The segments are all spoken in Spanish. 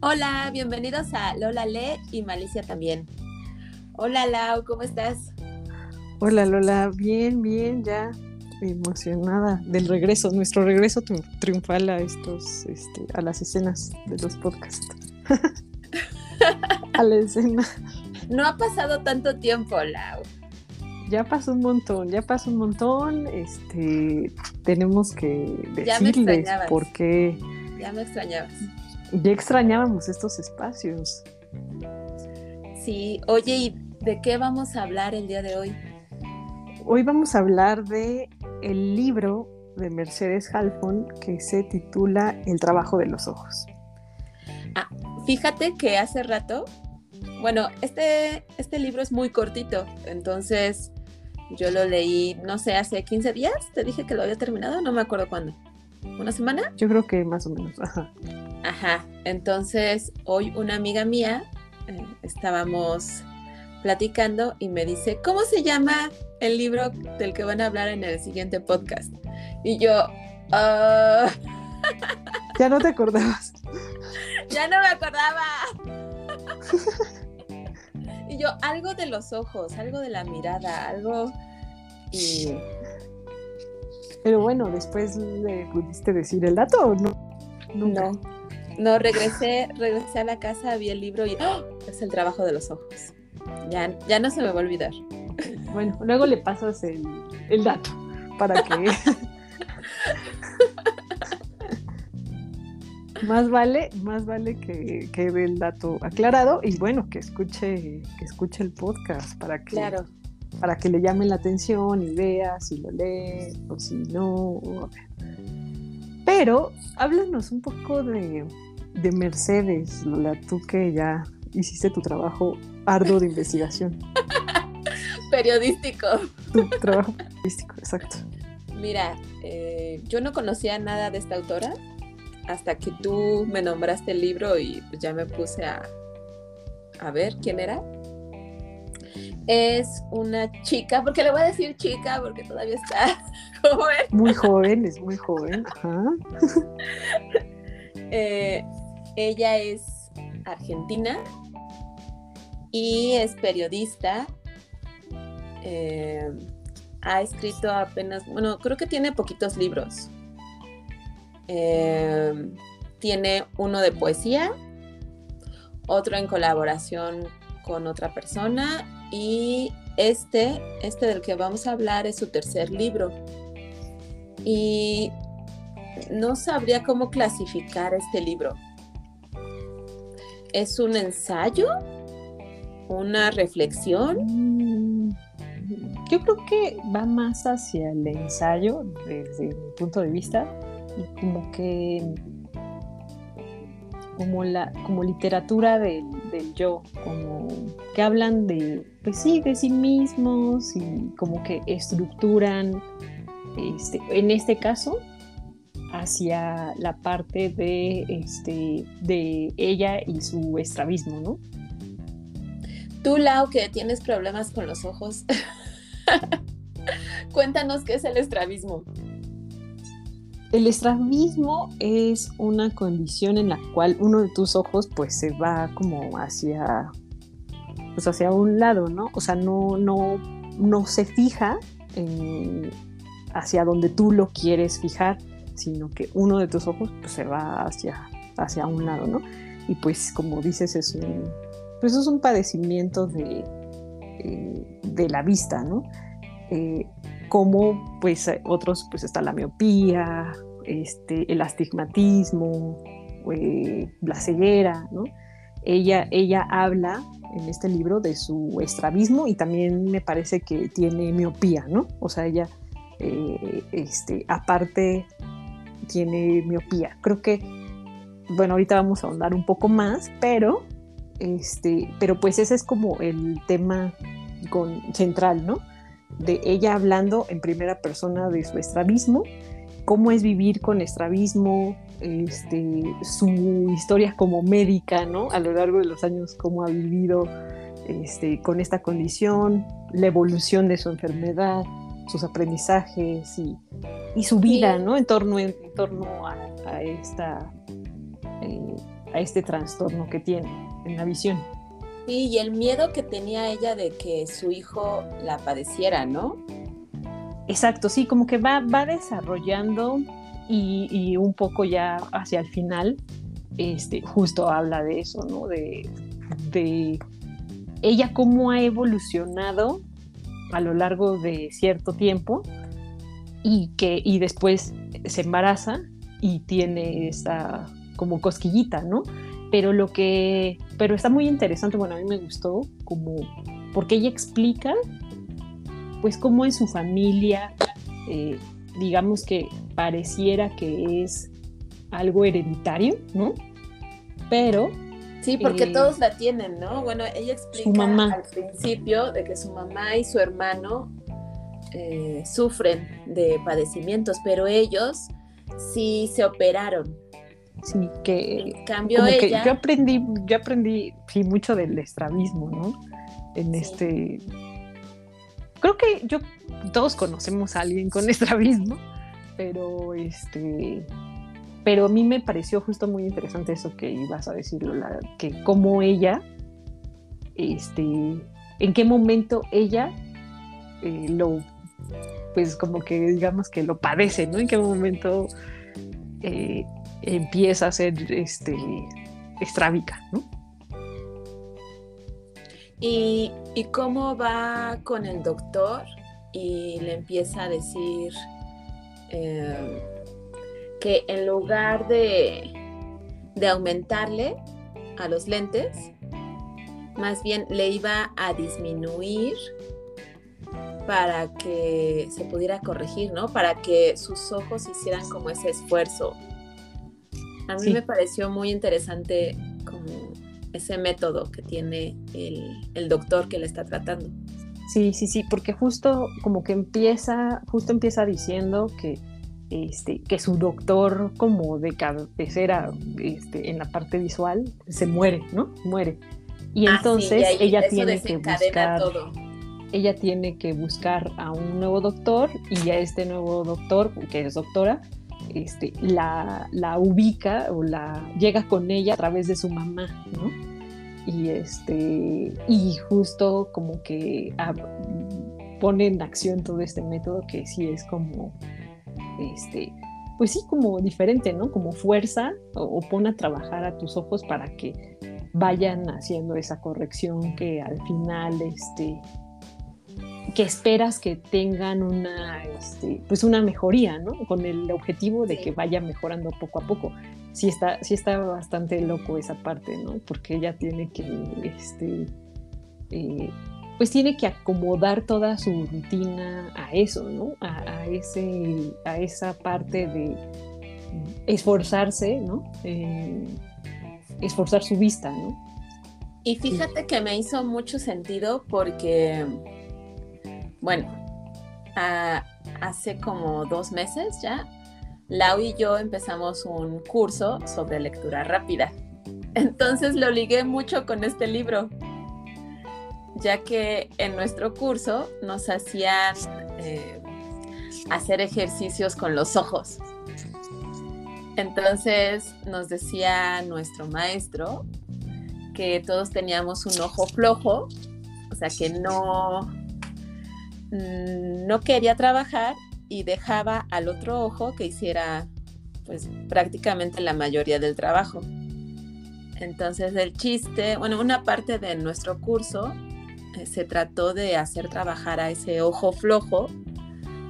Hola, bienvenidos a Lola Le y Malicia también. Hola Lau, ¿cómo estás? Hola Lola, bien, bien, ya emocionada del regreso, nuestro regreso triunfal a estos, este, a las escenas de los podcasts. a la escena. No ha pasado tanto tiempo, Lau. Ya pasó un montón, ya pasó un montón. Este, tenemos que decirles por qué. Ya me extrañabas. Ya extrañábamos estos espacios. Sí, oye, ¿y de qué vamos a hablar el día de hoy? Hoy vamos a hablar de el libro de Mercedes Halfon que se titula El trabajo de los ojos. Ah, fíjate que hace rato, bueno, este, este libro es muy cortito, entonces yo lo leí, no sé, hace 15 días, te dije que lo había terminado, no me acuerdo cuándo. ¿Una semana? Yo creo que más o menos, ajá. Ajá, entonces hoy una amiga mía, eh, estábamos platicando y me dice, ¿cómo se llama el libro del que van a hablar en el siguiente podcast? Y yo, ah". ya no te acordabas. ya no me acordaba. y yo, algo de los ojos, algo de la mirada, algo... Y... Pero bueno, después le pudiste decir el dato o no? No. No, regresé, regresé a la casa, vi el libro y ¡oh! es el trabajo de los ojos. Ya, ya no se me va a olvidar. Bueno, luego le pasas el, el dato para que. más vale, más vale que quede el dato aclarado y bueno, que escuche, que escuche el podcast para que, claro. Para que le llame la atención y vea si lo lee o si no. Pero háblanos un poco de, de Mercedes, Lola, tú que ya hiciste tu trabajo arduo de investigación. periodístico. Tu trabajo periodístico, exacto. Mira, eh, yo no conocía nada de esta autora hasta que tú me nombraste el libro y ya me puse a, a ver quién era. Es una chica, porque le voy a decir chica porque todavía está joven. Muy joven, es muy joven. Ajá. Eh, ella es argentina y es periodista. Eh, ha escrito apenas, bueno, creo que tiene poquitos libros. Eh, tiene uno de poesía, otro en colaboración con otra persona y este, este del que vamos a hablar es su tercer libro. Y no sabría cómo clasificar este libro. ¿Es un ensayo? ¿Una reflexión? Mm, yo creo que va más hacia el ensayo desde mi punto de vista como que como la como literatura del, yo como que hablan de pues sí de sí mismos y como que estructuran este, en este caso hacia la parte de, este, de ella y su estrabismo, ¿no? Tú, Lau, que tienes problemas con los ojos, cuéntanos qué es el estrabismo. El estrabismo es una condición en la cual uno de tus ojos pues se va como hacia pues hacia un lado, ¿no? O sea, no, no, no se fija hacia donde tú lo quieres fijar, sino que uno de tus ojos pues, se va hacia, hacia un lado, ¿no? Y pues como dices, es un, pues es un padecimiento de, eh, de la vista, ¿no? Eh, como pues otros, pues está la miopía, este, el astigmatismo, eh, la ceguera, ¿no? Ella, ella habla en este libro de su estrabismo y también me parece que tiene miopía, ¿no? O sea, ella, este, aparte tiene miopía. Creo que, bueno, ahorita vamos a ahondar un poco más, pero, este, pero pues ese es como el tema central, ¿no? De ella hablando en primera persona de su estrabismo, cómo es vivir con estrabismo, este, su historia como médica, ¿no? A lo largo de los años, cómo ha vivido este, con esta condición, la evolución de su enfermedad, sus aprendizajes y, y su vida, ¿no? En torno, en, torno a, esta, eh, a este trastorno que tiene en la visión. Sí, y el miedo que tenía ella de que su hijo la padeciera, ¿no? Exacto, sí, como que va, va desarrollando y, un poco ya hacia el final, este, justo habla de eso, ¿no? De, de ella cómo ha evolucionado a lo largo de cierto tiempo y que y después se embaraza y tiene esa como cosquillita, ¿no? Pero lo que, pero está muy interesante, bueno, a mí me gustó como, porque ella explica, pues cómo en su familia, eh, digamos que pareciera que es algo hereditario, ¿no? Pero... Sí, porque eh, todos la tienen, ¿no? Bueno, ella explica al principio de que su mamá y su hermano eh, sufren de padecimientos, pero ellos sí se operaron. Sí, que en cambio ella... yo aprendí, yo aprendí sí, mucho del estrabismo, ¿no? En este creo que yo todos conocemos a alguien con estrabismo, pero este pero a mí me pareció justo muy interesante eso que ibas a decirlo, que cómo ella este en qué momento ella eh, lo pues como que digamos que lo padece, ¿no? En qué momento eh, empieza a ser este, estrábica, ¿no? ¿Y, cómo va con el doctor? Y le empieza a decir eh, que en lugar de, de aumentarle a los lentes, más bien le iba a disminuir para que se pudiera corregir, ¿no? Para que sus ojos hicieran como ese esfuerzo. A mí me pareció muy interesante como ese método que tiene el, doctor que le está tratando. Sí, sí, sí, porque justo como que empieza, justo empieza diciendo que, este, que su doctor como de cabecera este, en la parte visual se muere, ¿no? Muere. Y ah, entonces ella tiene que buscar ella tiene que buscar a un nuevo doctor y a este nuevo doctor, que es doctora, este, la, ubica o la llega con ella a través de su mamá, ¿no? Y, este, y justo como que pone en acción todo este método que sí es como, este, pues sí, como diferente, ¿no? Como fuerza o, o pone a trabajar a tus ojos para que vayan haciendo esa corrección que al final, este, que esperas que tengan una, este, pues una mejoría, ¿no? Con el objetivo de que vaya mejorando poco a poco. Sí está, sí está bastante loco esa parte, ¿no? Porque ella tiene que, este, eh, pues tiene que acomodar toda su rutina a eso, ¿no? A, ese, a esa parte de esforzarse, ¿no? esforzar su vista, ¿no? Y fíjate que me hizo mucho sentido porque bueno, hace como dos meses ya, Lau y yo empezamos un curso sobre lectura rápida. Entonces lo ligué mucho con este libro, ya que en nuestro curso nos hacían eh, hacer ejercicios con los ojos. Entonces nos decía nuestro maestro que todos teníamos un ojo flojo, o sea que no, no quería trabajar y dejaba al otro ojo que hiciera pues prácticamente la mayoría del trabajo. Entonces el chiste, bueno, una parte de nuestro curso eh, se trató de hacer trabajar a ese ojo flojo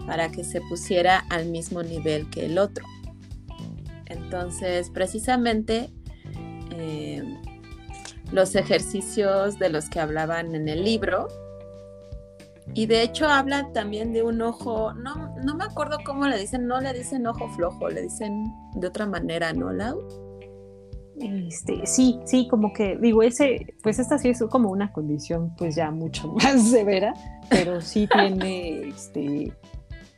para que se pusiera al mismo nivel que el otro. Entonces, precisamente eh, los ejercicios de los que hablaban en el libro y de hecho habla también de un ojo, no, no me acuerdo cómo le dicen, no le dicen ojo flojo, le dicen de otra manera, ¿no, Lau? Este, sí, sí, como que digo, ese, pues esta sí es como una condición pues ya mucho más severa, pero sí tiene, este,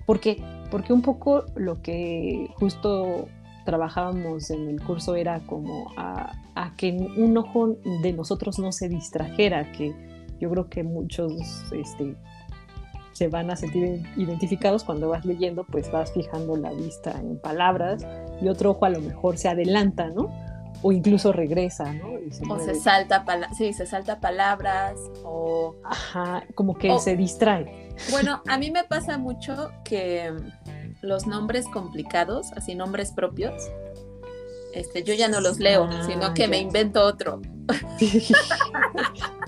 porque, porque un poco lo que justo trabajábamos en el curso era como a, a que un ojo de nosotros no se distrajera, que yo creo que muchos este, se van a sentir identificados cuando vas leyendo, pues vas fijando la vista en palabras y otro ojo a lo mejor se adelanta, ¿no? o incluso regresa, ¿no? o se salta, sí, se salta palabras, o... Ajá, como que se distrae. Bueno, a mí me pasa mucho que los nombres complicados, así nombres propios, este, yo ya no los leo, ah, sino que me invento otro.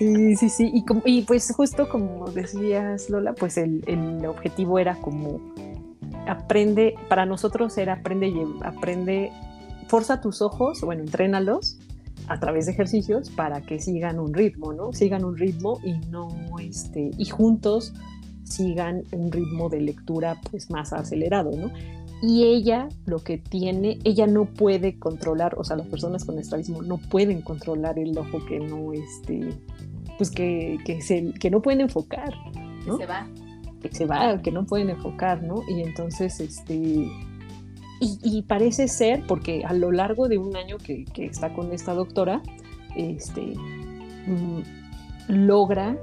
Sí, sí, sí. Y, y pues justo como decías, Lola, pues el, objetivo era como aprende, para nosotros era aprende, y aprende, forza tus ojos, bueno, entrénalos a través de ejercicios para que sigan un ritmo, ¿no? Sigan un ritmo y no, este, y juntos sigan un ritmo de lectura pues más acelerado, ¿no? Y ella lo que tiene, ella no puede controlar, o sea, las personas con estrabismo no pueden controlar el ojo que no, este, pues que, que, se, que no pueden enfocar, ¿no? Que se va. Que se va, que no pueden enfocar, ¿no? Y entonces, este, y, parece ser, porque a lo largo de un año que, que está con esta doctora, este, mm, logra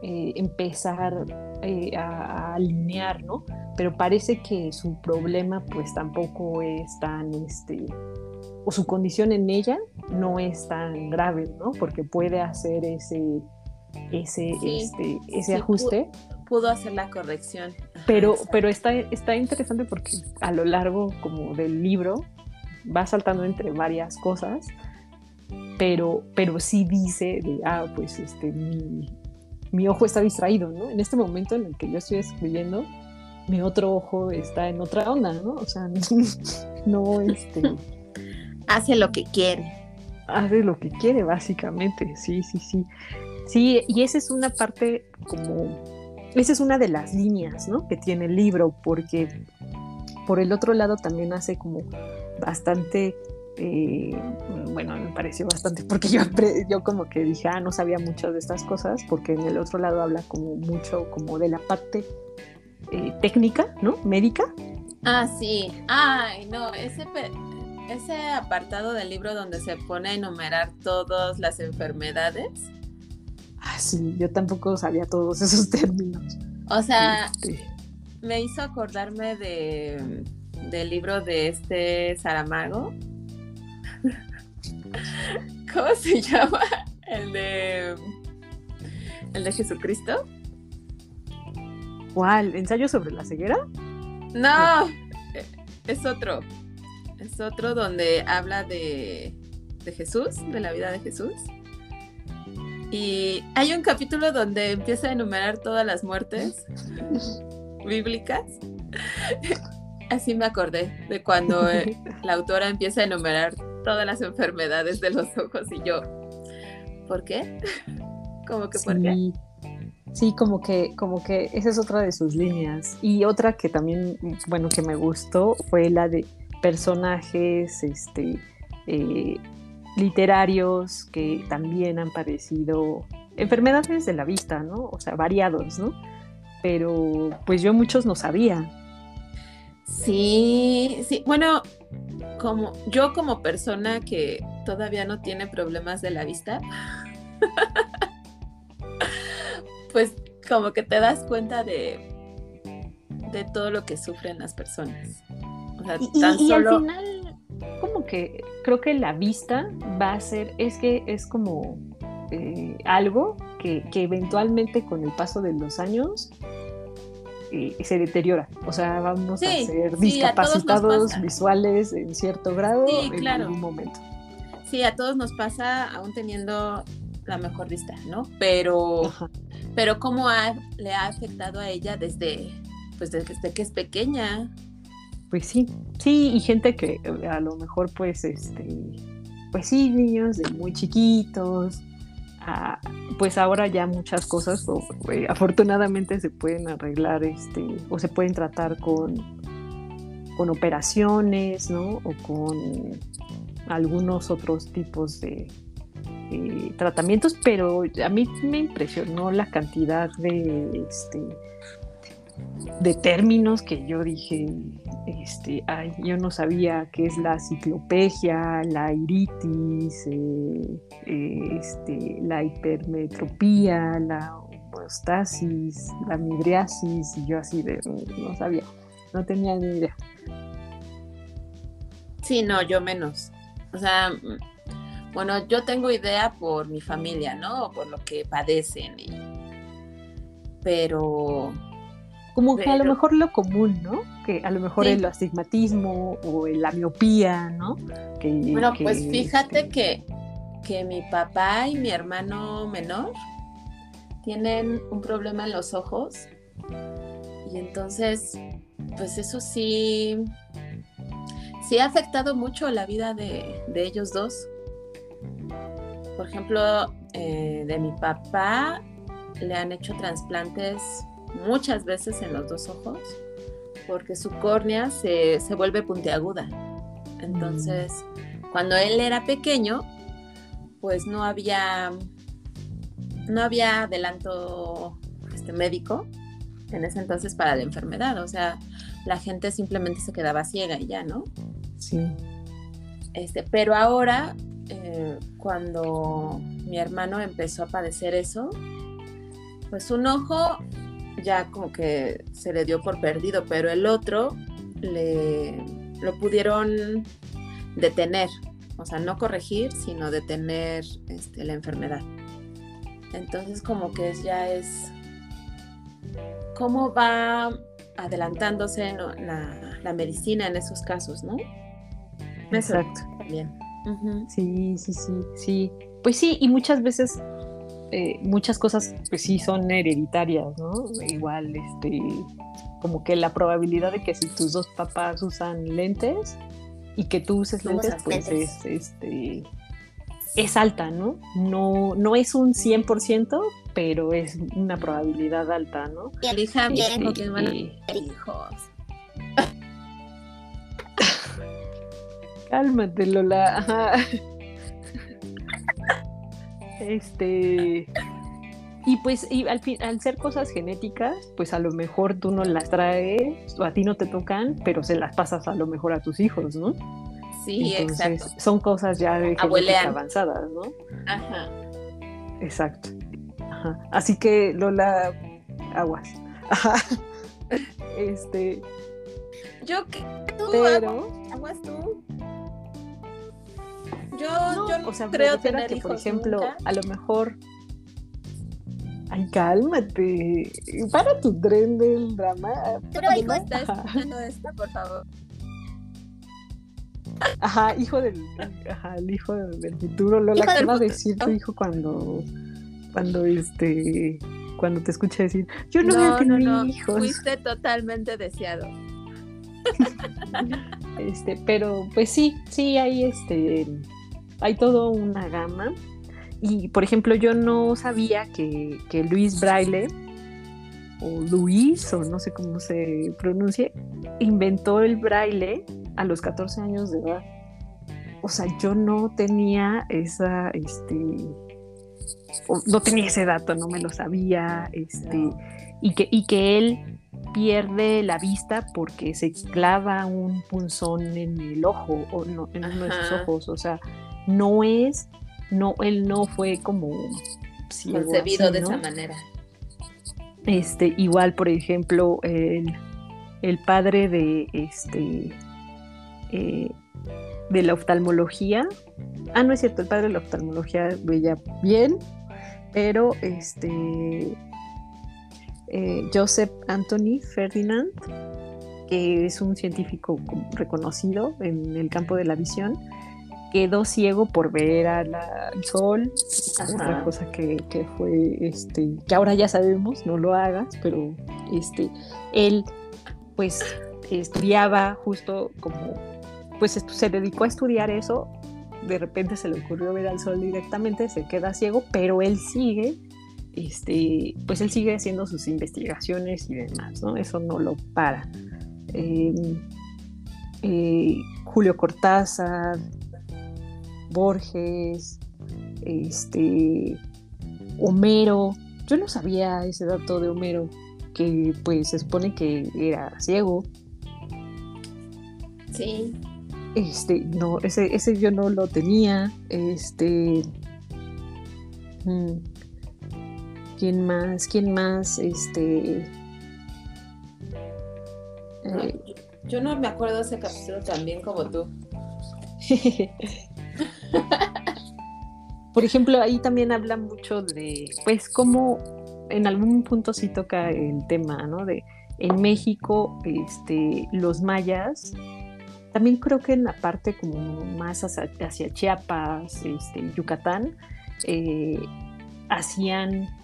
eh, empezar eh, a, alinear, ¿no? Pero parece que su problema pues tampoco es tan, este, o su condición en ella no es tan grave, ¿no? Porque puede hacer ese, ese, este, ese ajuste. Pudo, hacer la corrección. Pero, pero está, está interesante porque a lo largo como del libro va saltando entre varias cosas, pero, pero sí dice de, ah, pues este, mi, mi ojo está distraído, ¿no? En este momento en el que yo estoy escribiendo, mi otro ojo está en otra onda, ¿no? O sea, no, este... Hace lo que quiere. Hace lo que quiere, básicamente, sí, sí, sí. Sí, y esa es una parte como... Esa es una de las líneas, ¿no? Que tiene el libro, porque por el otro lado también hace como bastante eh, bueno, me pareció bastante, porque yo, yo como que dije, ah, no sabía mucho de estas cosas, porque en el otro lado habla como mucho como de la parte eh, técnica, ¿no? Médica. Ah, sí. Ay, no, ese, ese apartado del libro donde se pone a enumerar todas las enfermedades. Ah, sí, yo tampoco sabía todos esos términos. O sea, este. me hizo acordarme de, del libro de este Saramago, ¿Cómo se llama? El de. El de Jesucristo. ¿Cuál? ¿Ensayo sobre la ceguera? No, es otro. Es otro donde habla de, de Jesús, de la vida de Jesús. Y hay un capítulo donde empieza a enumerar todas las muertes bíblicas. Así me acordé de cuando eh, la autora empieza a enumerar todas las enfermedades de los ojos y yo, ¿por qué? como que por qué? Sí, como que, como que esa es otra de sus líneas. Y otra que también, bueno, que me gustó fue la de personajes este, eh, literarios que también han padecido enfermedades de la vista, ¿no? O sea, variados, ¿no? Pero pues yo muchos no sabía. Sí, sí. Bueno, como yo como persona que todavía no tiene problemas de la vista, pues como que te das cuenta de, de todo lo que sufren las personas. Y, al final, como que creo que la vista va a ser, es que es como eh, algo que, que eventualmente con el paso de los años se deteriora. O sea, vamos a ser discapacitados visuales en cierto grado en algún momento. Sí, a todos nos pasa aún teniendo la mejor vista, ¿no? Pero, pero cómo le ha afectado a ella desde, pues desde que es pequeña. Pues sí, sí, y gente que a lo mejor pues este, pues sí, niños de muy chiquitos, pues ahora ya muchas cosas eh, afortunadamente se pueden arreglar este, o se pueden tratar con, con operaciones, ¿no? O con algunos otros tipos de tratamientos, pero a mí me impresionó la cantidad de, este, de términos que yo dije, este, ay, yo no sabía qué es la ciclopegia, la iritis, eh, este, la hipermetropía, la homeostasis, la midriasis, y yo así de, no sabía, no tenía ni idea. Sí, no, yo menos. o sea, bueno, yo tengo idea por mi familia, ¿no? Por lo que padecen. Pero... Como que a lo mejor lo común, ¿no? Que a lo mejor el astigmatismo o la miopía, ¿no? bueno, pues fíjate que, que mi papá y mi hermano menor tienen un problema en los ojos y entonces, pues eso sí, sí ha afectado mucho la vida de, de ellos dos por ejemplo, eh, de mi papá le han hecho trasplantes muchas veces en los dos ojos porque su córnea se, vuelve puntiaguda. Entonces, cuando él era pequeño, pues no había no había adelanto este, médico en ese entonces para la enfermedad. O sea, la gente simplemente se quedaba ciega y ya, ¿no? Sí. Este, pero ahora eh, cuando mi hermano empezó a padecer eso, pues un ojo ya como que se le dio por perdido, pero el otro le lo pudieron detener, o sea, no corregir, sino detener este, la enfermedad. Entonces como que ya es cómo va adelantándose la, la, medicina en esos casos, ¿no? Exacto. Bien. Sí, sí, sí, sí. Pues sí, y muchas veces eh, muchas cosas pues sí son hereditarias, ¿no? Igual, este, como que la probabilidad de que si tus dos papás usan lentes y que tú uses lentes, pues es, este, es alta, ¿no? No, no es un 100%, pero es una probabilidad alta, ¿no? Y bien porque van a tener hijos. Cálmate, Lola. Este. Y pues y al, fin, al ser cosas genéticas, pues a lo mejor tú no las traes o a ti no te tocan, pero se las pasas a lo mejor a tus hijos, ¿no? Sí, exacto. Son cosas ya de genética avanzadas, ¿no? Ajá. Exacto. Ajá. Así que Lola, aguas. Ajá. Este. Yo que tú pero, aguas tú. Yo, no, o sea, creo tener que, por ejemplo, a lo mejor. Ay, cálmate. Para tu tren del drama. Pero hijo, está escuchando esta, por favor. Ajá, hijo del, ajá, el hijo del futuro, Lola, ¿qué va a decir tu hijo cuando, cuando este, cuando te escucha decir, yo no, voy a tener no, no. hijos? Fuiste totalmente deseado. este, pero pues sí, sí hay este, hay todo una gama. Y por ejemplo, yo no sabía que, que Luis Braille, o Luis, o no sé cómo se pronuncie, inventó el braille a los 14 años de edad. O sea, yo no tenía esa, este, no tenía ese dato, no me lo sabía, este, y que, y que él pierde la vista porque se clava un punzón en el ojo, o no, en uno de sus ojos, o sea, no es, no, él no fue como concebido de esa manera. Este, igual, por ejemplo, el, el padre de este eh, de la oftalmología. Ah, no es cierto, el padre de la oftalmología veía bien, pero este eh, Joseph Anthony Ferdinand, que es un científico reconocido en el campo de la visión, quedó ciego por ver al sol, otra cosa que, fue, este, que ahora ya sabemos, no lo hagas, pero este, él pues estudiaba justo como, pues se dedicó a estudiar eso, de repente se le ocurrió ver al sol directamente, se queda ciego, pero él sigue, este, pues él sigue haciendo sus investigaciones y demás, ¿no? Eso no lo para. Em, eh, Julio Cortázar, Borges, este, Homero. Yo no sabía ese dato de Homero, que pues se supone que era ciego. Sí. Este, no, ese, ese yo no lo tenía. Este. Mm, ¿Quién más? ¿Quién más? Este. Eh, yo no me acuerdo de ese capítulo tan bien como tú. Por ejemplo, ahí también habla mucho de, pues, cómo en algún punto sí toca el tema, ¿no? De en México, este, los mayas, también creo que en la parte como más hacia, Chiapas, este, Yucatán, eh, hacían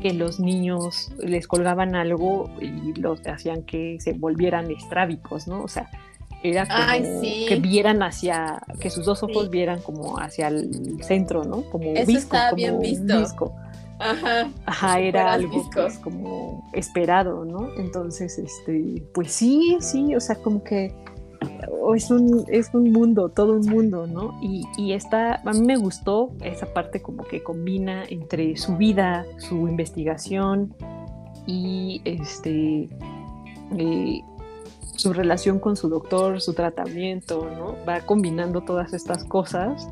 que los niños les colgaban algo y los hacían que se volvieran estrábicos, ¿no? O sea, era como que vieran hacia, que sus dos ojos vieran como hacia el centro, ¿no? Como Eso visco, como bien visto. Ajá. Ajá, era algo pues, como esperado, ¿no? Entonces, este, pues sí, sí, o sea, como que es un, es un mundo, todo un mundo, ¿no? Y, y esta, a mí me gustó esa parte como que combina entre su vida, su investigación y este, eh, su relación con su doctor, su tratamiento, ¿no? Va combinando todas estas cosas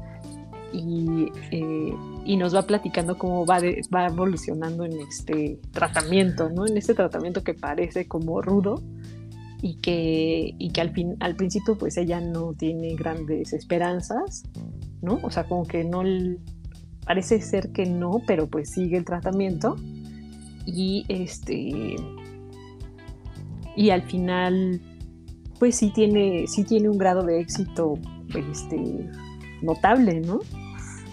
y, eh, y nos va platicando cómo va, va evolucionando en este tratamiento, ¿no? En este tratamiento que parece como rudo, y que, y que al, fin, al principio pues ella no tiene grandes esperanzas, ¿no? O sea, como que no, parece ser que no, pero pues sigue el tratamiento y este, y al final pues sí tiene, sí tiene un grado de éxito este, notable, ¿no?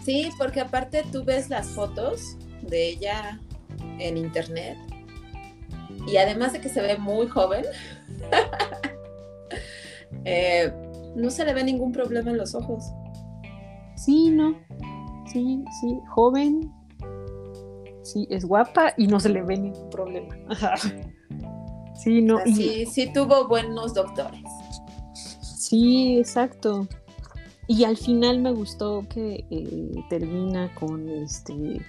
Sí, porque aparte tú ves las fotos de ella en internet y además de que se ve muy joven, Eh, no se le ve ningún problema en los ojos. Sí, no. Sí, sí, joven. Sí, es guapa y no se le ve ningún problema. sí, no. Sí, sí tuvo buenos doctores. Sí, exacto. Y al final me gustó que eh, termina con este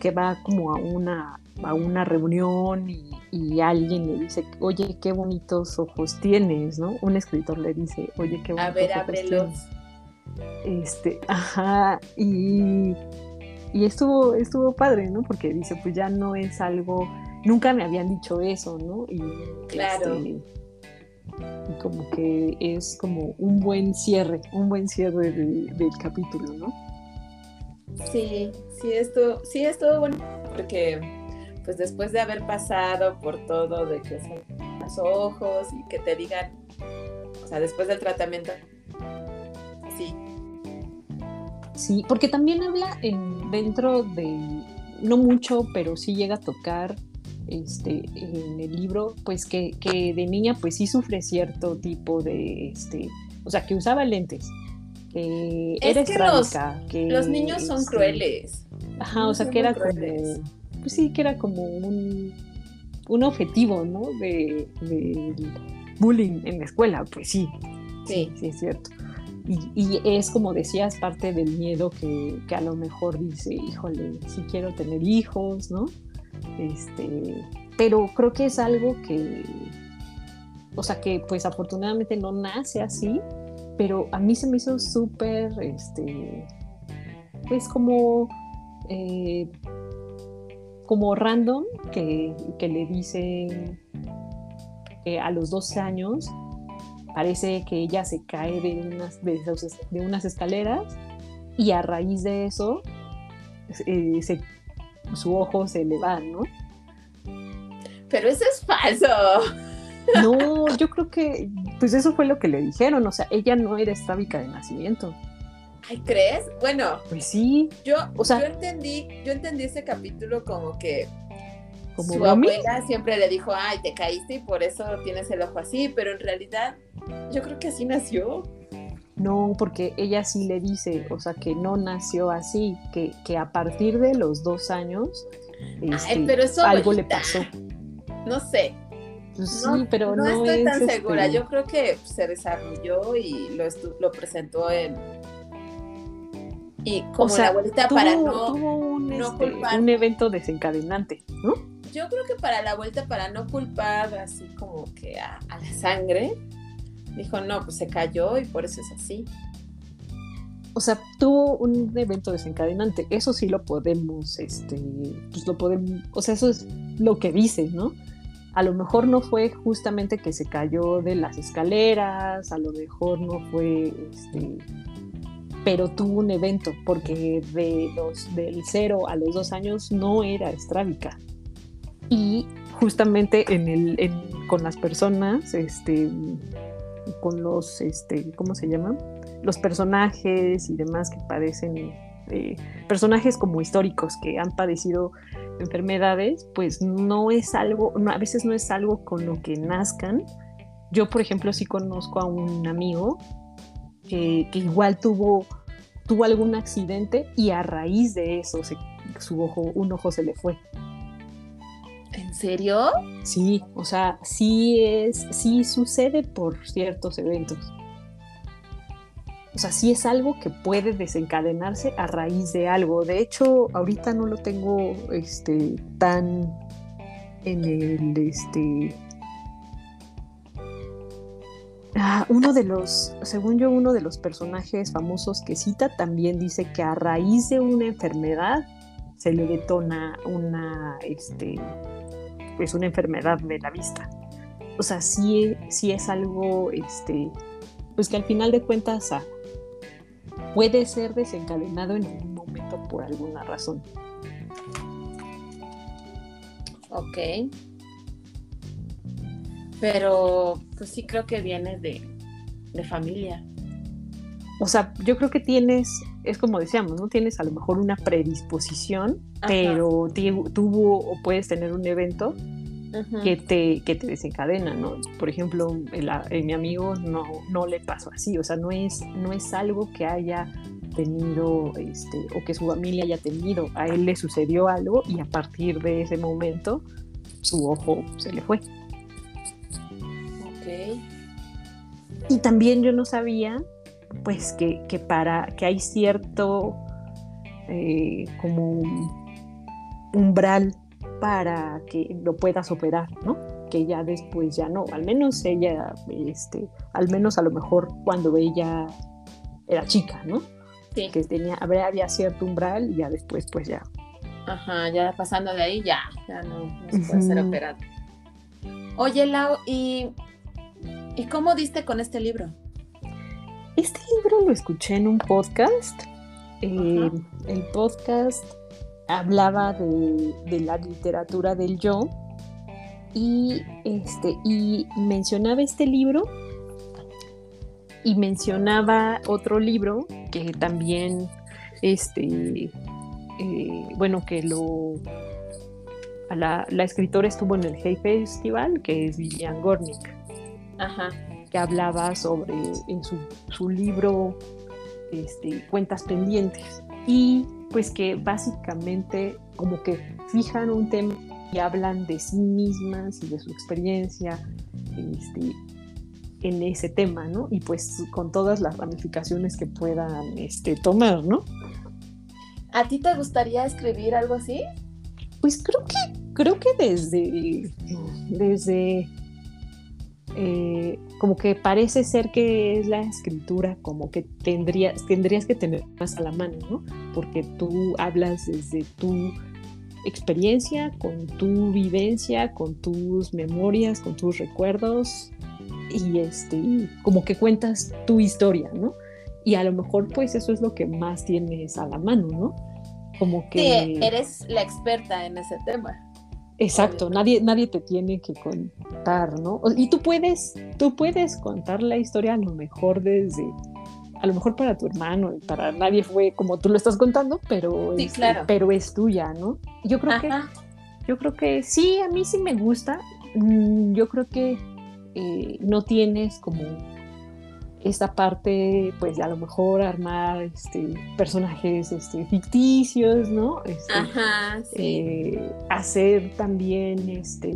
que va como a una a una reunión y, alguien le dice, oye, qué bonitos ojos tienes, ¿no? Un escritor le dice, oye, qué bonitos a ver, ojos tienes. Este, ajá, y, y estuvo, estuvo padre, ¿no? Porque dice, pues ya no es algo, nunca me habían dicho eso, ¿no? Y, claro. Este, y como que es como un buen cierre, un buen cierre del capítulo, ¿no? Sí, sí, esto, sí estuvo bueno, porque pues después de haber pasado por todo, de que son los ojos y que te digan, o sea, después del tratamiento, sí. Sí, porque también habla en, dentro de, no mucho, pero sí llega a tocar este, en el libro, pues que, que de niña pues sí sufre cierto tipo de, este, o sea, que usaba lentes, que era que que los niños son este, crueles. Ajá, o sea, que era como pues sí que era como un, un objetivo, ¿no? De, bullying en la escuela, pues sí. Sí, sí, es cierto. Y, es como decías, parte del miedo que, a lo mejor dice, híjole, sí quiero tener hijos, ¿no? Este, pero creo que es algo que, o sea, que pues afortunadamente no nace así, pero a mí se me hizo súper, este, pues como eh, como random que, le dicen que a los 12 años parece que ella se cae de unas, de, unas escaleras y a raíz de eso eh, su ojo se le va, ¿no? Pero eso es falso. No, yo creo que, pues eso fue lo que le dijeron, o sea, ella no era estrábica de nacimiento. Ay, ¿crees? Bueno. Pues sí. Yo, o sea, yo entendí, yo entendí ese capítulo como que como su abuela siempre le dijo, ay, te caíste y por eso tienes el ojo así, pero en realidad yo creo que así nació. No, porque ella sí le dice, o sea, que no nació así, que, que a partir de los dos años este, pero algo le pasó. No sé. Pues sí, pero no, no estoy tan segura. Este yo creo que se desarrolló y lo, lo presentó en, y como la abuelita para no, un, este, un evento desencadenante, ¿no? Yo creo que para la vuelta, para no culpar así como que a, la sangre, dijo, no, pues se cayó y por eso es así. O sea, tuvo un evento desencadenante. Eso sí lo podemos, este, pues lo podemos, o sea, eso es lo que dice, ¿no? A lo mejor no fue justamente que se cayó de las escaleras, a lo mejor no fue, este, pero tuvo un evento, porque de los, del cero a los dos años no era estrábica. Y justamente en el, con las personas, este, con los, este, ¿cómo se llaman? Los personajes y demás que padecen, eh, personajes como históricos que han padecido enfermedades, pues no es algo, a veces no es algo con lo que nazcan. Yo, por ejemplo, sí conozco a un amigo que, igual tuvo, tuvo algún accidente y a raíz de eso su ojo, un ojo se le fue. ¿En serio? Sí, o sea, sí es, sí sucede por ciertos eventos. O sea, sí es algo que puede desencadenarse a raíz de algo. De hecho, ahorita no lo tengo este, tan en el este. Ah, uno de los, según yo, uno de los personajes famosos que cita también dice que a raíz de una enfermedad se le detona una, este, pues una enfermedad de la vista. O sea, sí, sí es algo, este, pues que al final de cuentas ah, puede ser desencadenado en algún momento por alguna razón. Ok. Pero pues sí creo que viene de, de familia. O sea, yo creo que tienes, es como decíamos, ¿no? Tienes a lo mejor una predisposición, pero tuvo o puedes tener un evento que, te, que te desencadena, ¿no? Por ejemplo, mi amigo no, no le pasó así, o sea, no es, no es algo que haya tenido este, o que su familia haya tenido, a él le sucedió algo y a partir de ese momento su ojo se le fue. Y también yo no sabía, pues, que, que para, que hay cierto eh, como umbral para que lo puedas operar, ¿no? Que ya después ya no, al menos ella, este, al menos a lo mejor cuando ella era chica, ¿no? Sí. Que tenía, había cierto umbral y ya después pues ya. Ajá, ya pasando de ahí ya, ya no, se puede ser operado. Oye, Lau, ¿y, ¿y cómo diste con este libro? Este libro lo escuché en un podcast. Eh, el podcast hablaba de, la literatura del yo y, este, y mencionaba este libro y mencionaba otro libro que también, este, eh, bueno, que lo... La, la, escritora estuvo en el Hay Festival, que es Vivian Gornick, Ajá. que hablaba sobre en su, su libro este, Cuentas Pendientes. Y pues que básicamente como que fijan un tema y hablan de sí mismas y de su experiencia este, en ese tema, ¿no? Y pues con todas las ramificaciones que puedan este, tomar, ¿no? ¿A ti te gustaría escribir algo así? Pues creo que, creo que desde, desde eh, como que parece ser que es la escritura como que tendrías, tendrías que tener más a la mano, ¿no? Porque tú hablas desde tu experiencia, con tu vivencia, con tus memorias, con tus recuerdos y este, como que cuentas tu historia, ¿no? Y a lo mejor pues eso es lo que más tienes a la mano, ¿no? Como que... Sí, eres la experta en ese tema. Exacto, nadie, nadie te tiene que contar, ¿no? Y tú puedes, tú puedes contar la historia a lo mejor desde, a lo mejor para tu hermano, para nadie fue como tú lo estás contando, pero, sí, es, claro. pero es tuya, ¿no? Yo creo que, yo creo que sí, a mí sí me gusta. Mm, yo creo que eh, no tienes como esta parte, pues a lo mejor armar este, personajes este, ficticios, ¿no? Este, Ajá, sí. Eh, hacer también, este,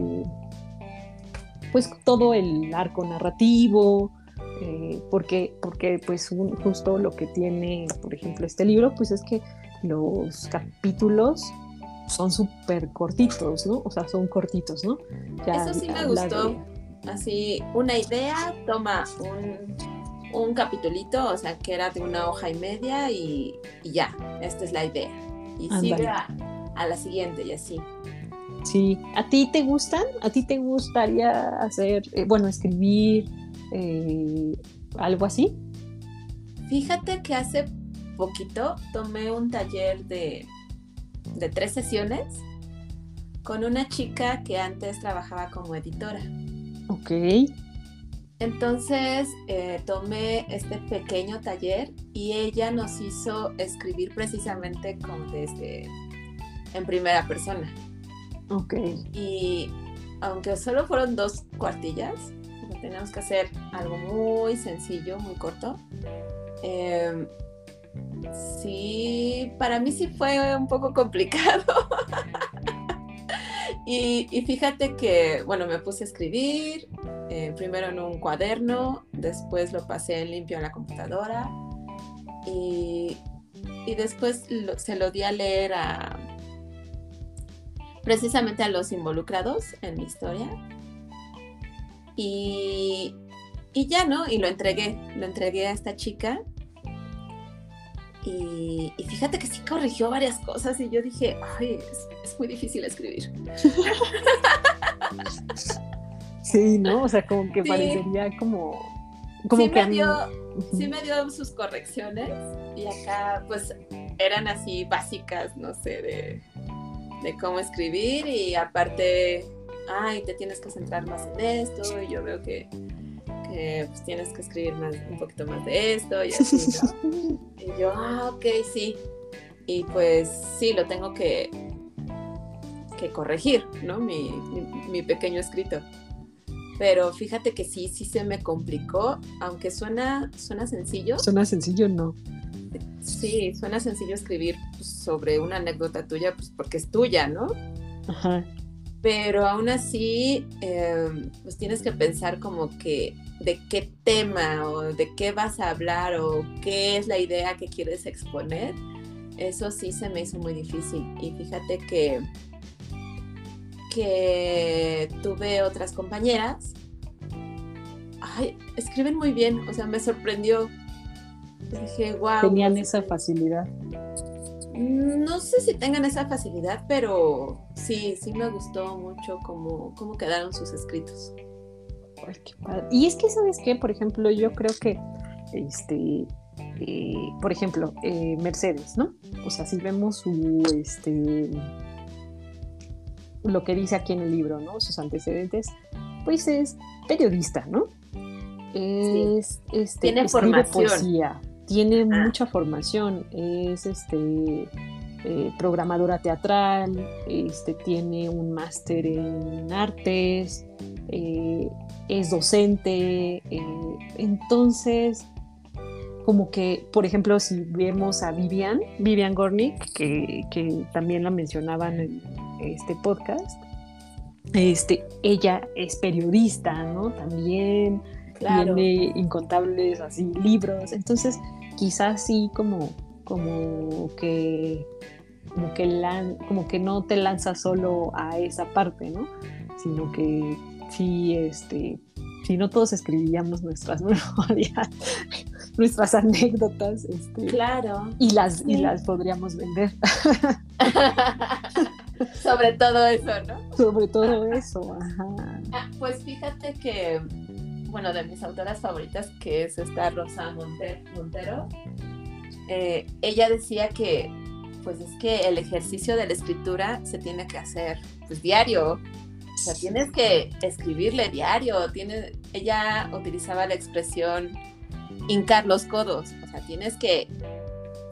pues todo el arco narrativo, eh, porque, porque pues justo lo que tiene, por ejemplo, este libro, pues es que los capítulos son súper cortitos, ¿no? O sea, son cortitos, ¿no? Eso sí me gustó. Así, una idea toma un un capitulito, o sea, que era de una hoja y media y, ya, esta es la idea. Y sigue a, la siguiente y así. Sí, ¿a ti te gustan? ¿A ti te gustaría hacer, eh, bueno, escribir eh, algo así? Fíjate que hace poquito tomé un taller de, de tres sesiones con una chica que antes trabajaba como editora. Ok. Entonces eh, tomé este pequeño taller y ella nos hizo escribir precisamente como desde en primera persona. Ok. Y aunque solo fueron dos cuartillas, tenemos que hacer algo muy sencillo, muy corto. Em, sí, para mí sí fue un poco complicado. y, fíjate que, bueno, me puse a escribir, eh, primero en un cuaderno, después lo pasé en limpio en la computadora y, y después se lo di a leer a precisamente a los involucrados en mi historia. Y, y ya, ¿no? Y lo entregué, lo entregué a esta chica. Y, fíjate que sí corrigió varias cosas y yo dije, ay, es, muy difícil escribir. Sí, ¿no? O sea, como que parecería como... como sí, que me dio, sí me dio sus correcciones y acá pues eran así básicas, no sé, de, de cómo escribir y aparte, ay, te tienes que centrar más en esto y yo veo que, pues, tienes que escribir más, un poquito más de esto y así, ¿no? y yo, ah, ok, sí. Y pues sí, lo tengo que, que corregir, ¿no? Mi, mi, pequeño escrito. Pero fíjate que sí, sí se me complicó, aunque suena, suena sencillo. Suena sencillo, no. Sí, suena sencillo escribir pues, sobre una anécdota tuya, pues porque es tuya, ¿no? Ajá. Pero aún así, em, pues tienes que pensar como que de qué tema o de qué vas a hablar o qué es la idea que quieres exponer. Eso sí se me hizo muy difícil. Y fíjate que, que tuve otras compañeras. Ay, escriben muy bien, o sea, me sorprendió Dije, wow. Tenían esa facilidad. No sé si tengan esa facilidad, pero sí, sí me gustó mucho cómo, cómo quedaron sus escritos. Y es que, ¿sabes qué? Por ejemplo, yo creo que, este, eh, por ejemplo, eh, Mercedes, ¿no? O sea, si vemos su, este, lo que dice aquí en el libro, ¿no? Sus antecedentes, pues es periodista, ¿no? Es, este, Tiene formación. Poesía, tiene mucha formación, es este, eh, programadora teatral, este, tiene un máster en artes, eh, es docente, eh, entonces como que, por ejemplo, si vemos a Vivian, Vivian Gornick, que, que también la mencionaban en este podcast, este, ella es periodista, ¿no? También tiene incontables así libros, entonces quizás sí como, como que como que, como que no te lanzas solo a esa parte, ¿no? Sino que sí, este, si no todos escribiríamos nuestras memorias, nuestras anécdotas, este, claro, y las, y las podríamos vender. Sobre todo eso, ¿no? Sobre todo eso, ajá. Ah, pues fíjate que bueno, de mis autoras favoritas, que es esta Rosa Montero, eh, ella decía que, pues es que el ejercicio de la escritura se tiene que hacer, pues diario. O sea, tienes que escribirle diario. Tiene, ella utilizaba la expresión hincar los codos. O sea, tienes que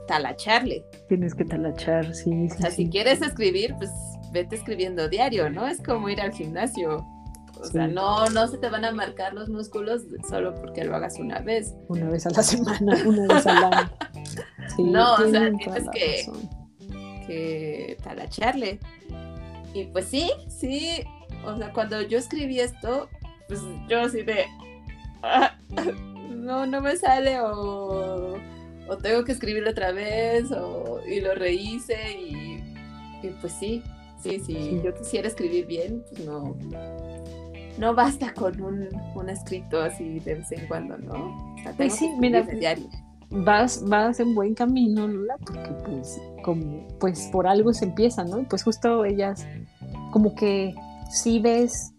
talacharle. Tienes que talachar, sí. o sea, si quieres escribir, pues vete escribiendo diario, ¿no? Es como ir al gimnasio. O sea, no, no se te van a marcar los músculos solo porque lo hagas una vez. Una vez a la semana, una vez al año. no, o sea, tienes que, que talacharle. Y pues sí, sí. O sea, cuando yo escribí esto, pues yo así de. Ah, no, no me sale o, o tengo que escribirlo otra vez o, y lo rehice y, y pues sí, sí, sí, yo quisiera escribir bien, pues no, no basta con un, un, escrito así de vez en cuando, ¿no? O sea, pues sí, mira, vas, vas en buen camino, Lula, porque pues, como, pues por algo se empieza, ¿no? Pues justo ellas, como que sí ves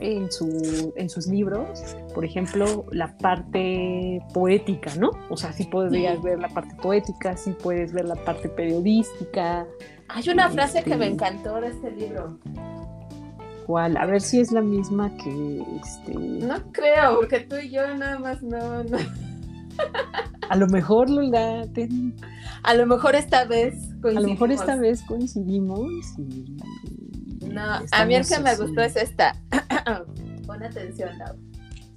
en, su, en sus libros, por ejemplo, la parte poética, ¿no? O sea, sí podrías ver la parte poética, sí puedes ver la parte periodística. Hay una frase que me este encantó de este libro. ¿Cuál? A ver si es la misma que este. No creo, porque tú y yo nada más no. no. A lo mejor, Lola, a lo mejor esta vez coincidimos. A lo mejor esta vez coincidimos No, a mí el que me gustó es esta. Pon atención, Lau.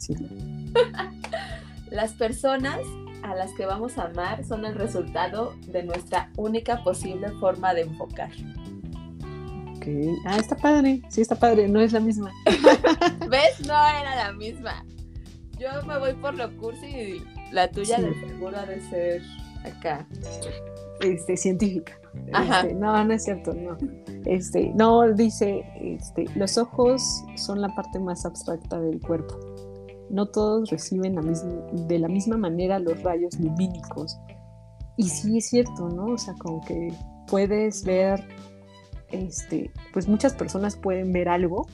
Sí. Las personas a las que vamos a amar son el resultado de nuestra única posible forma de enfocar. Ah, está padre. Sí, está padre. No es la misma. ¿Ves? No era la misma. Yo me voy por lo cursi y la tuya de seguro de ser acá. Este, científica. Este, no, no es cierto, no. Este, no, dice, este, los ojos son la parte más abstracta del cuerpo. No todos reciben de la misma manera los rayos lumínicos. Y sí es cierto, ¿no? O sea, como que puedes ver, este, pues muchas personas pueden ver algo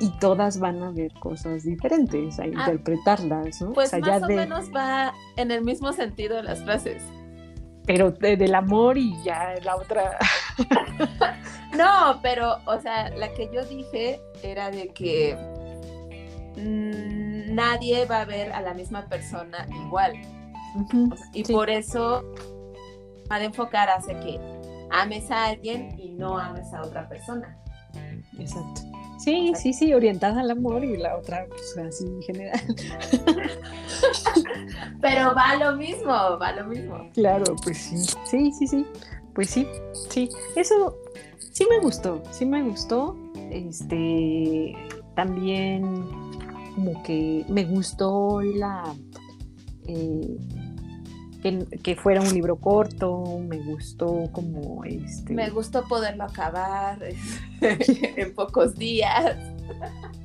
y todas van a ver cosas diferentes, a ah, interpretarlas, ¿no? Pues más o menos va en el mismo sentido las frases. Pero del amor y ya la otra. no, pero, o sea, la que yo dije era de que mm, nadie va a ver a la misma persona igual. y por eso, de enfocar hace que ames a alguien y no ames a otra persona. Exacto. Sí, sí, sí, orientada al amor y la otra, pues así en general. Pero va lo mismo, va lo mismo. Claro, pues sí, sí, sí, sí. Pues sí, sí. Eso sí me gustó, sí me gustó. Este, también como que me gustó la... Eh, que, fuera un libro corto, me gustó como este... Me gustó poderlo acabar en pocos días.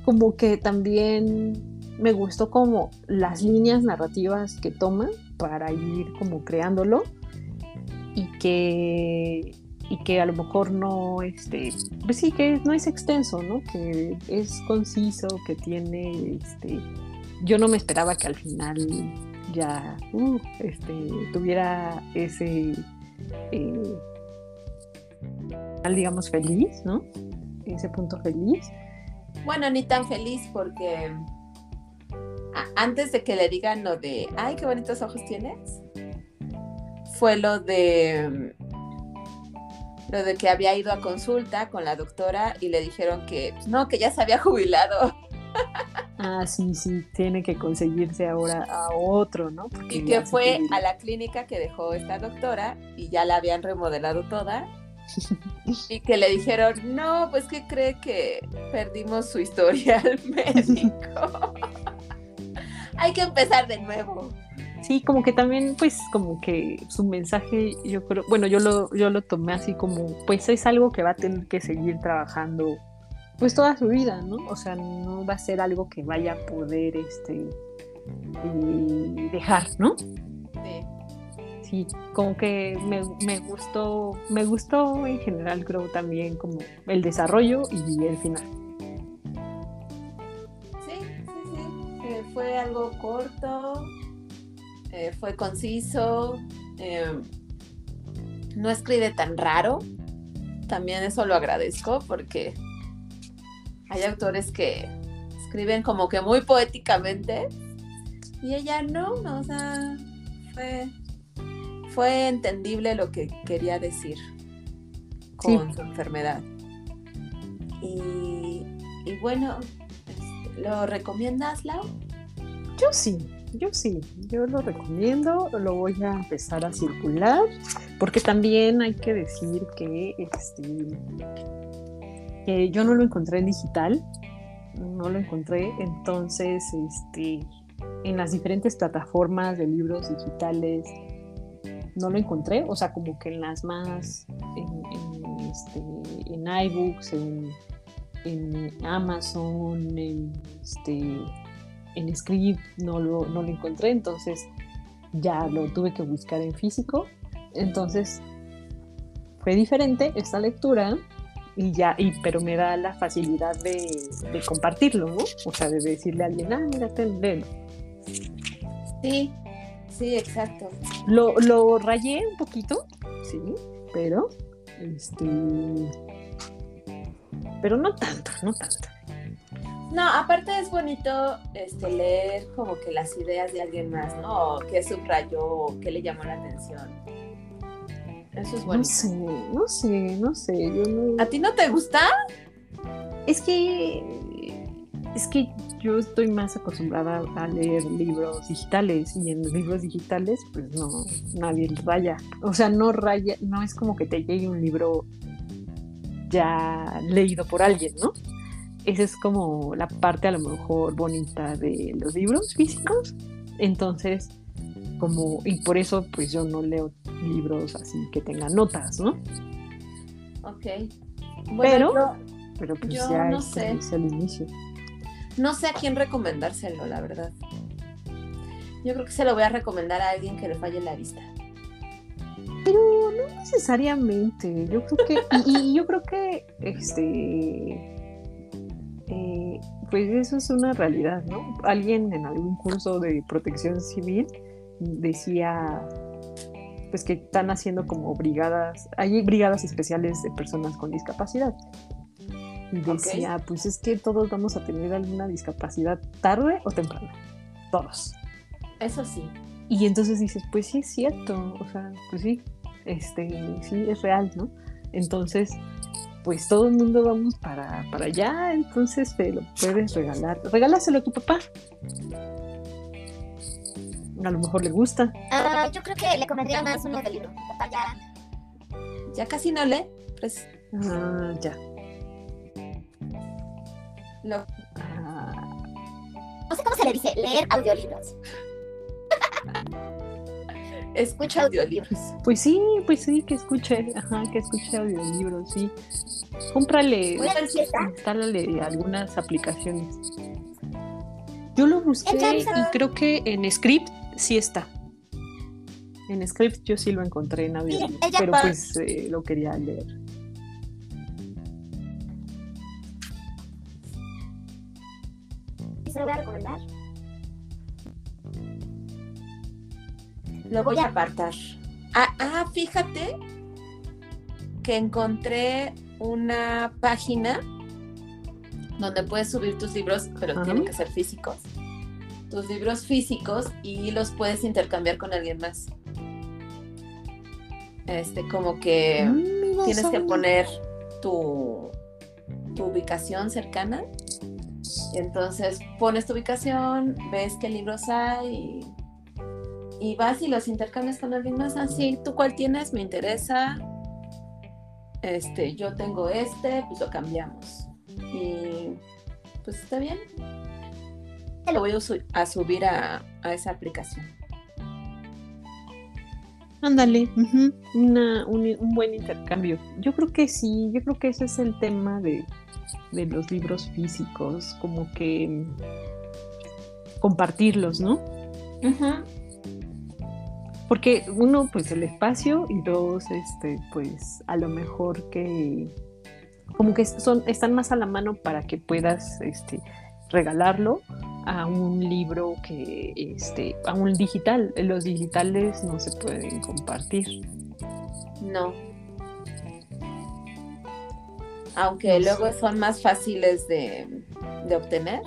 Como que también me gustó como las líneas narrativas que toma para ir como creándolo y que y que a lo mejor no este pues sí que no es extenso no que es conciso que tiene este yo no me esperaba que al final ya uh, este, tuviera ese, eh, digamos, feliz, ¿no? Ese punto feliz. Bueno, ni tan feliz porque antes de que le digan lo de, ay, qué bonitos ojos tienes, fue lo de lo de que había ido a consulta con la doctora y le dijeron que pues, no, que ya se había jubilado. Ah, sí, sí, tiene que conseguirse ahora a otro, ¿no? y que fue a la clínica que dejó esta doctora y ya la habían remodelado toda. y que le dijeron, no, pues que cree que perdimos su historial médico. Hay que empezar de nuevo. Sí, como que también, pues, como que su mensaje, yo creo, bueno, yo lo, yo lo tomé así como, pues es algo que va a tener que seguir trabajando pues toda su vida, ¿no? O sea, no va a ser algo que vaya a poder este eh, dejar, ¿no? Sí. Sí, como que me, gustó, me gustó en general creo también como el desarrollo y el final. Sí, sí, sí. Eh, fue algo corto, eh, fue conciso, no escribe tan raro. También eso lo agradezco porque hay autores que escriben como que muy poéticamente y ella no, o sea, fue, entendible lo que quería decir con su enfermedad. Y, bueno, este, ¿lo recomiendas, Lau? Yo sí, yo sí, yo lo recomiendo, lo voy a empezar a circular, porque también hay que decir que este, yo no lo encontré en digital, no lo encontré, entonces este, en las diferentes plataformas de libros digitales no lo encontré, o sea, como que en las más, en, en, este, en iBooks, en, en, Amazon, en, este, en Script, no lo, no lo encontré, entonces ya lo tuve que buscar en físico, entonces fue diferente esta lectura y ya, y, pero me da la facilidad de, compartirlo, ¿no? O sea, de decirle a alguien, ah, mira, léelo. Sí, sí, exacto. Lo, lo rayé un poquito, sí, pero, este, pero no tanto, no tanto. No, aparte es bonito este, leer como que las ideas de alguien más, ¿no? ¿Qué subrayó, qué le llamó la atención. Eso es bueno. No sé, no sé, no sé. Yo no... ¿A ti no te gusta? Es que es que yo estoy más acostumbrada a leer libros digitales y en los libros digitales pues no nadie raya. O sea, no raya, no es como que te llegue un libro ya leído por alguien, ¿no? Esa es como la parte a lo mejor bonita de los libros físicos. Entonces, como, y por eso pues yo no leo libros así que tengan notas, ¿no? Ok. pero, pero pues ya no es, sé. el inicio. No sé a quién recomendárselo, la verdad. Yo creo que se lo voy a recomendar a alguien que le falle la vista. Pero no necesariamente. Yo creo que, y yo creo que este eh, pues eso es una realidad, ¿no? Alguien en algún curso de protección civil decía pues que están haciendo como brigadas, hay brigadas especiales de personas con discapacidad. Y decía, pues es que todos vamos a tener alguna discapacidad tarde o temprano. Todos. Eso sí. Y entonces dices, pues sí es cierto, o sea, pues sí, este, sí es real, ¿no? Entonces, pues todo el mundo vamos para, para allá, entonces te lo puedes regalar. Regálaselo a tu papá. A lo mejor le gusta. Ah, yo creo que le convendría más uno de libro. Papá ya. Ya casi no lee. Pues... Ah, ya. No. Ah. No sé cómo se le dice, leer audiolibros. Escucha audiolibros. Pues sí, pues sí, que escuche, ajá, que escuche audiolibros, sí. Cómprale, instálale algunas aplicaciones. Yo lo busqué y creo que en Script sí está. En Script yo sí lo encontré en audio, pero pues eh, lo quería leer. ¿Se lo voy a recomendar? Lo voy a apartar. Ah, ah, fíjate que encontré una página donde puedes subir tus libros, pero tienen que ser físicos. Tus libros físicos y los puedes intercambiar con alguien más. Este, como que mm, tienes que poner tu, tu ubicación cercana. Entonces pones tu ubicación, ves qué libros hay y y vas y los intercambias con alguien más así, ah, ¿tú cuál tienes? Me interesa. Este, yo tengo este, pues lo cambiamos. Y pues está bien. Lo voy a, subir a, esa aplicación. Ándale, un, buen intercambio. Yo creo que sí, yo creo que ese es el tema de, de los libros físicos, como que compartirlos, ¿no? Ajá porque uno, pues el espacio y dos, este, pues a lo mejor que como que son, están más a la mano para que puedas este, regalarlo a un libro que, este, a un digital. Los digitales no se pueden compartir. No. Aunque luego son más fáciles de, obtener.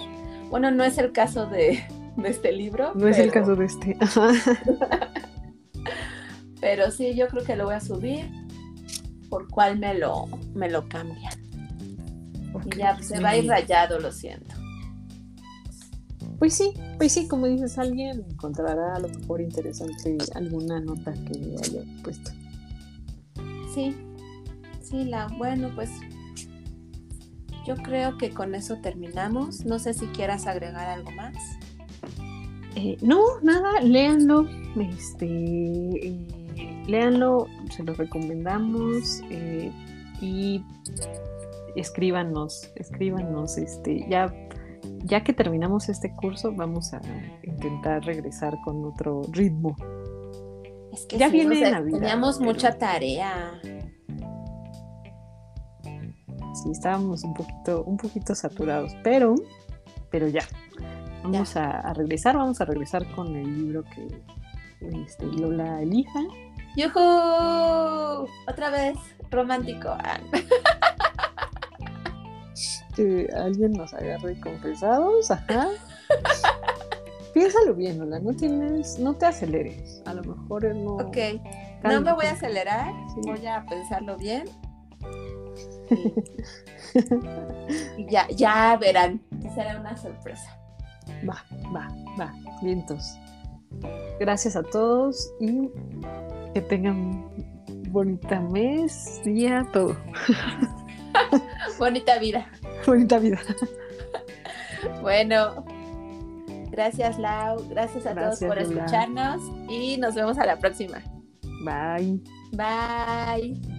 Bueno, no es el caso de, este libro. No es el caso de este. Pero sí, yo creo que lo voy a subir. ¿Por cuál me lo, me lo cambian? y ya se va a ir rayado, lo siento. Pues sí, pues sí, como dices, alguien encontrará a lo mejor interesante alguna nota que haya puesto. Sí, sí, la, bueno, pues yo creo que con eso terminamos. No sé si quieras agregar algo más. Eh, no, nada, léanlo. Este, eh, léanlo, se los recomendamos eh, y escríbanos, escríbanos, este, ya, ya que terminamos este curso vamos a intentar regresar con otro ritmo. Es que ya viene Navidad. Teníamos mucha tarea. sí, estábamos un poquito, un poquito saturados, pero, pero ya. Vamos A, a regresar, vamos a regresar con el libro que este, Lola elija. ¡Yujú! Otra vez, romántico. Que alguien nos agarre confesados, ajá. Piénsalo bien, Lola, no tienes, no te aceleres. A lo mejor no. Ok, no me voy a acelerar, Sí. voy a pensarlo bien. Y ya, ya verán, será una sorpresa. Va, va, va. Vientos. Gracias a todos y que tengan bonita mes, día, todo. Bonita vida. Bonita vida. Bueno, gracias Lau, gracias a Gracias, todos por escucharnos y nos vemos a la próxima. Bye. Bye.